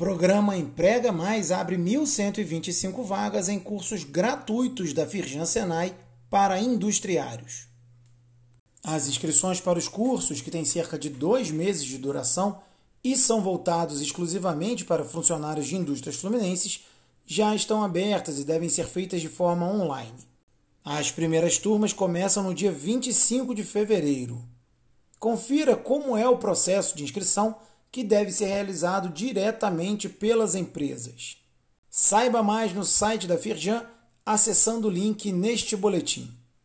Programa Emprega Mais abre 1.125 vagas em cursos gratuitos da Firjan Senai para industriários. As inscrições para os cursos, que têm cerca de dois meses de duração e são voltados exclusivamente para funcionários de indústrias fluminenses, já estão abertas e devem ser feitas de forma online. As primeiras turmas começam no dia 25 de fevereiro. Confira como é o processo de inscrição que deve ser realizado diretamente pelas empresas. Saiba mais no site da Firjan acessando o link neste boletim.